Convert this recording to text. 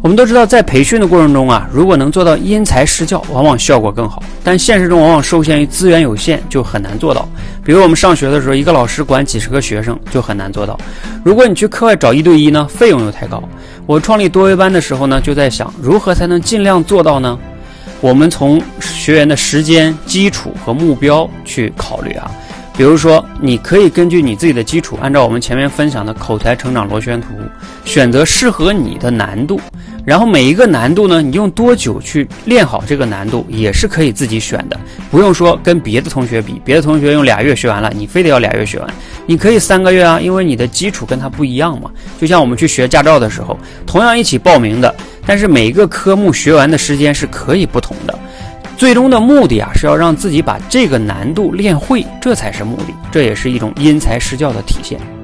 我们都知道，在培训的过程中啊，如果能做到因材施教，往往效果更好。但现实中往往受限于资源有限，就很难做到。比如我们上学的时候，一个老师管几十个学生，就很难做到。如果你去课外找一对一呢，费用又太高。我创立多维班的时候呢，就在想如何才能尽量做到呢？我们从学员的时间、基础和目标去考虑啊。比如说，你可以根据你自己的基础，按照我们前面分享的口才成长螺旋图，选择适合你的难度。然后每一个难度呢，你用多久去练好这个难度，也是可以自己选的，不用说跟别的同学比，别的同学用俩月学完了，你非得要俩月学完，你可以三个月啊，因为你的基础跟他不一样嘛。就像我们去学驾照的时候，同样一起报名的，但是每一个科目学完的时间是可以不同的。最终的目的啊，是要让自己把这个难度练会，这才是目的，这也是一种因材施教的体现。